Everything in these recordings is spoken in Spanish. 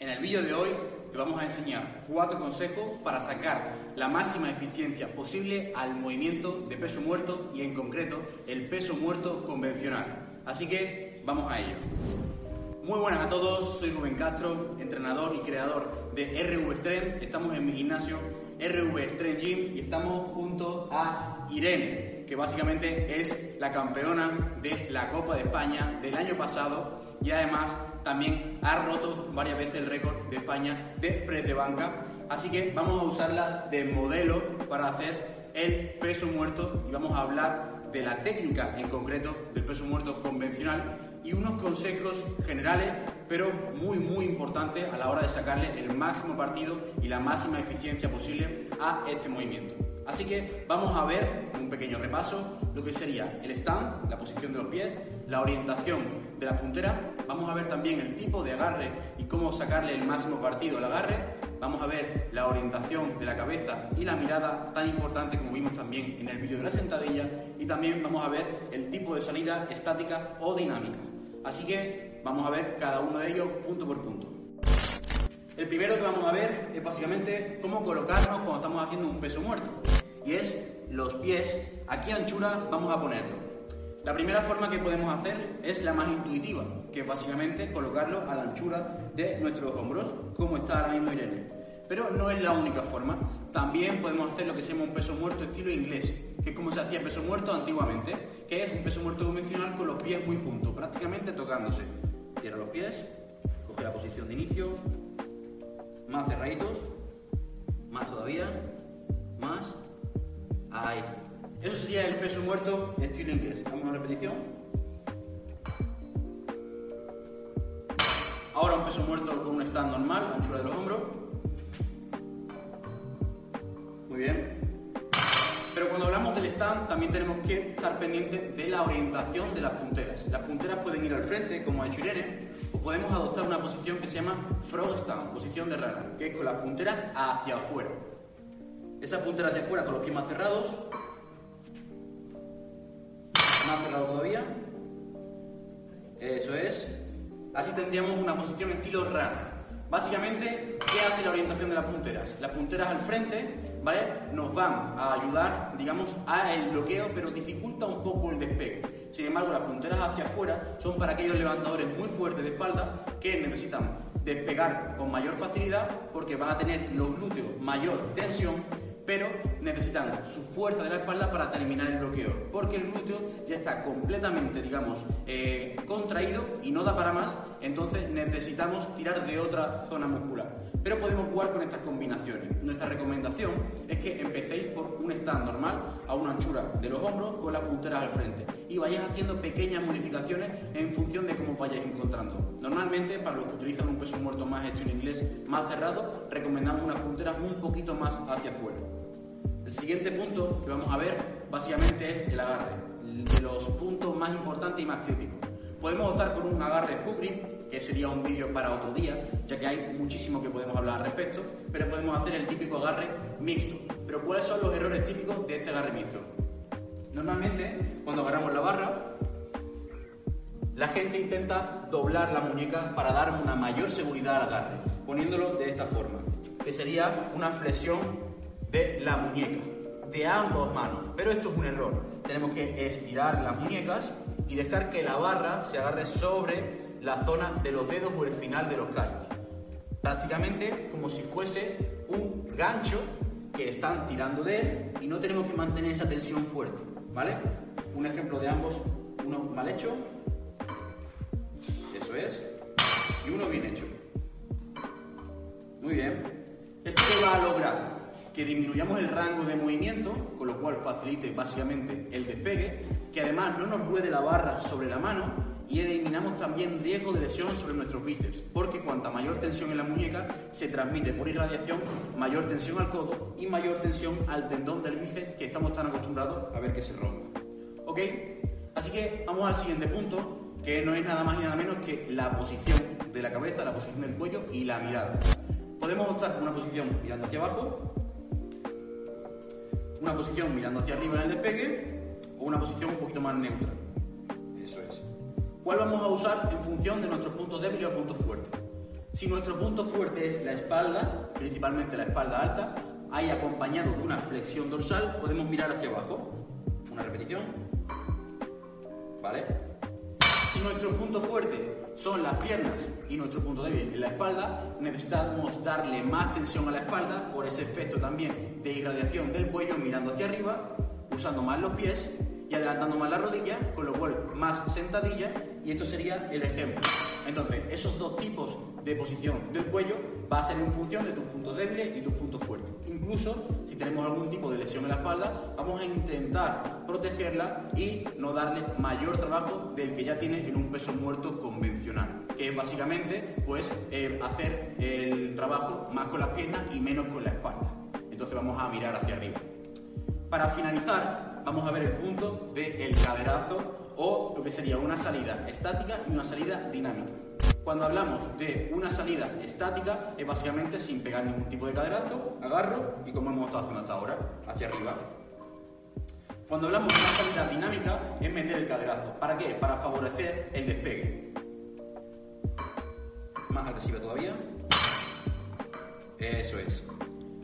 En el vídeo de hoy te vamos a enseñar cuatro consejos para sacar la máxima eficiencia posible al movimiento de peso muerto y en concreto el peso muerto convencional. Así que vamos a ello. Muy buenas a todos, soy Rubén Castro, entrenador y creador de RV Strength. Estamos en mi gimnasio RV Strength Gym y estamos junto a Irene, que básicamente es la campeona de la Copa de España del año pasado y además también ha roto varias veces el récord de España de press de banca. Así que vamos a usarla de modelo para hacer el peso muerto y vamos a hablar de la técnica en concreto del peso muerto convencional y unos consejos generales, pero muy, muy importantes a la hora de sacarle el máximo partido y la máxima eficiencia posible a este movimiento. Así que vamos a ver un pequeño repaso lo que sería el stand, la posición de los pies, la orientación de la puntera, vamos a ver también el tipo de agarre y cómo sacarle el máximo partido al agarre, vamos a ver la orientación de la cabeza y la mirada tan importante como vimos también en el vídeo de la sentadilla y también vamos a ver el tipo de salida estática o dinámica. Así que vamos a ver cada uno de ellos punto por punto. El primero que vamos a ver es básicamente cómo colocarnos cuando estamos haciendo un peso muerto. Y es los pies, a qué anchura vamos a ponerlo. La primera forma que podemos hacer es la más intuitiva, que es básicamente colocarlo a la anchura de nuestros hombros, como está ahora mismo Irene. Pero no es la única forma. También podemos hacer lo que se llama un peso muerto estilo inglés, que es como se hacía peso muerto antiguamente, que es un peso muerto convencional con los pies muy juntos, prácticamente tocándose. Cierra los pies, coge la posición de inicio, más cerraditos, más todavía, más, ahí. Eso sería el peso muerto estilo inglés. Vamos una repetición. Ahora un peso muerto con un stand normal, anchura de los hombros. Muy bien. Pero cuando hablamos del stand, también tenemos que estar pendientes de la orientación de las punteras. Las punteras pueden ir al frente, como ha hecho Irene, o podemos adoptar una posición que se llama frog stand, posición de rana, que es con las punteras hacia afuera. Esa puntera hacia afuera con los pies más cerrados. Más cerrado todavía. Eso es. Así tendríamos una posición estilo rana. Básicamente, ¿qué hace la orientación de las punteras? Las punteras al frente, ¿vale? Nos van a ayudar, digamos, a el bloqueo, pero dificulta un poco el despegue. Sin embargo, las punteras hacia afuera son para aquellos levantadores muy fuertes de espalda que necesitan despegar con mayor facilidad porque van a tener los glúteos mayor tensión pero necesitan su fuerza de la espalda para terminar el bloqueo, porque el glúteo ya está completamente, digamos, eh, contraído y no da para más, entonces necesitamos tirar de otra zona muscular. Pero podemos jugar con estas combinaciones. Nuestra recomendación es que empecéis por un stand normal a una anchura de los hombros con las punteras al frente y vayáis haciendo pequeñas modificaciones en función de cómo vayáis encontrando. Normalmente, para los que utilizan un peso muerto más hecho en inglés, más cerrado, recomendamos unas punteras un poquito más hacia afuera. El siguiente punto que vamos a ver básicamente es el agarre, de los puntos más importantes y más críticos. Podemos optar por un agarre hook que sería un vídeo para otro día, ya que hay muchísimo que podemos hablar al respecto, pero podemos hacer el típico agarre mixto. Pero ¿cuáles son los errores típicos de este agarre mixto? Normalmente, cuando agarramos la barra, la gente intenta doblar la muñeca para dar una mayor seguridad al agarre, poniéndolo de esta forma, que sería una flexión de la muñeca, de ambas manos. Pero esto es un error. Tenemos que estirar las muñecas y dejar que la barra se agarre sobre la zona de los dedos o el final de los callos. Prácticamente como si fuese un gancho que están tirando de él y no tenemos que mantener esa tensión fuerte. ¿Vale? Un ejemplo de ambos, uno mal hecho, eso es, y uno bien hecho. Muy bien. Esto va a lograr que disminuyamos el rango de movimiento, con lo cual facilite básicamente el despegue, que además no nos ruede la barra sobre la mano y eliminamos también riesgo de lesión sobre nuestros bíceps, porque cuanta mayor tensión en la muñeca se transmite por irradiación mayor tensión al codo y mayor tensión al tendón del bíceps que estamos tan acostumbrados a ver que se rompa. ¿Ok? Así que vamos al siguiente punto, que no es nada más y nada menos que la posición de la cabeza, la posición del cuello y la mirada. Podemos optar por una posición mirando hacia abajo, una posición mirando hacia arriba en el despegue o una posición un poquito más neutra. Eso es. ¿Cuál vamos a usar en función de nuestros puntos débiles o puntos fuertes? Si nuestro punto fuerte es la espalda, principalmente la espalda alta, ahí acompañado de una flexión dorsal, podemos mirar hacia abajo. Una repetición. ¿Vale? Si nuestro punto fuerte son las piernas y nuestro punto débil es la espalda, necesitamos darle más tensión a la espalda por ese efecto también de irradiación del cuello mirando hacia arriba, usando más los pies y adelantando más la rodilla, con lo cual más sentadilla y esto sería el ejemplo. Entonces, esos dos tipos de posición del cuello va a ser en función de tus puntos débiles y tus puntos fuertes. Incluso si tenemos algún tipo de lesión en la espalda, vamos a intentar protegerla y no darle mayor trabajo del que ya tiene en un peso muerto convencional, que es básicamente pues eh, hacer el trabajo más con las piernas y menos con la espalda. Vamos a mirar hacia arriba. Para finalizar, vamos a ver el punto del caderazo o lo que sería una salida estática y una salida dinámica. Cuando hablamos de una salida estática, es básicamente sin pegar ningún tipo de caderazo, agarro y como hemos estado haciendo hasta ahora, hacia arriba. Cuando hablamos de una salida dinámica, es meter el caderazo. ¿Para qué? Para favorecer el despegue. Más agresiva todavía. Eso es.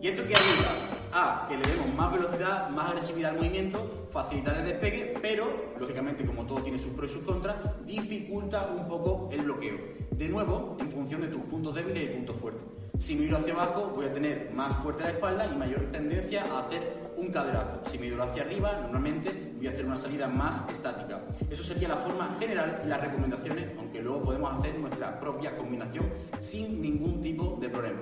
Y esto que ayuda a que le demos más velocidad, más agresividad al movimiento, facilitar el despegue, pero, lógicamente, como todo tiene sus pros y sus contras, dificulta un poco el bloqueo. De nuevo, en función de tus puntos débiles y puntos fuertes. Si miro hacia abajo, voy a tener más fuerte la espalda y mayor tendencia a hacer un caderazo. Si miro hacia arriba, normalmente voy a hacer una salida más estática. Eso sería la forma general y las recomendaciones, aunque luego podemos hacer nuestra propia combinación sin ningún tipo de problema.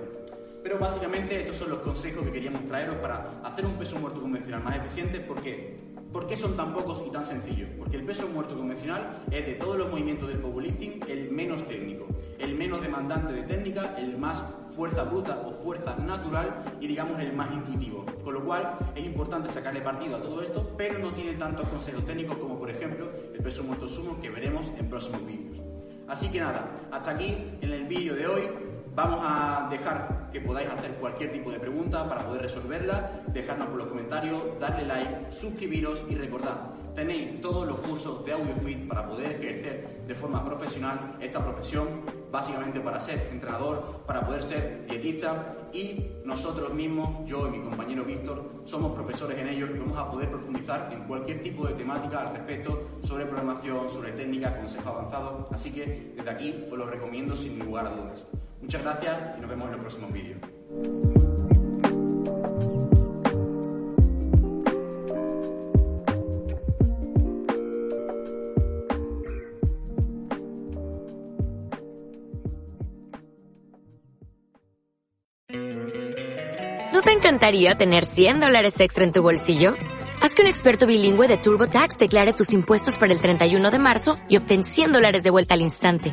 Pero básicamente estos son los consejos que queríamos traeros para hacer un peso muerto convencional más eficiente. ¿Por qué? ¿Por qué son tan pocos y tan sencillos? Porque el peso muerto convencional es de todos los movimientos del powerlifting el menos técnico, el menos demandante de técnica, el más fuerza bruta o fuerza natural y digamos el más intuitivo. Con lo cual es importante sacarle partido a todo esto, pero no tiene tantos consejos técnicos como por ejemplo el peso muerto sumo que veremos en próximos vídeos. Así que nada, hasta aquí en el vídeo de hoy. Vamos a dejar que podáis hacer cualquier tipo de pregunta para poder resolverla, dejadnos por los comentarios, darle like, suscribiros y recordad, tenéis todos los cursos de AudioFit para poder ejercer de forma profesional esta profesión, básicamente para ser entrenador, para poder ser dietista. Y nosotros mismos, yo y mi compañero Víctor, somos profesores en ello y vamos a poder profundizar en cualquier tipo de temática al respecto sobre programación, sobre técnica, consejo avanzado, así que desde aquí os lo recomiendo sin lugar a dudas. Muchas gracias y nos vemos en el próximo vídeo. ¿No te encantaría tener 100 dólares extra en tu bolsillo? Haz que un experto bilingüe de TurboTax declare tus impuestos para el 31 de marzo y obtén 100 dólares de vuelta al instante.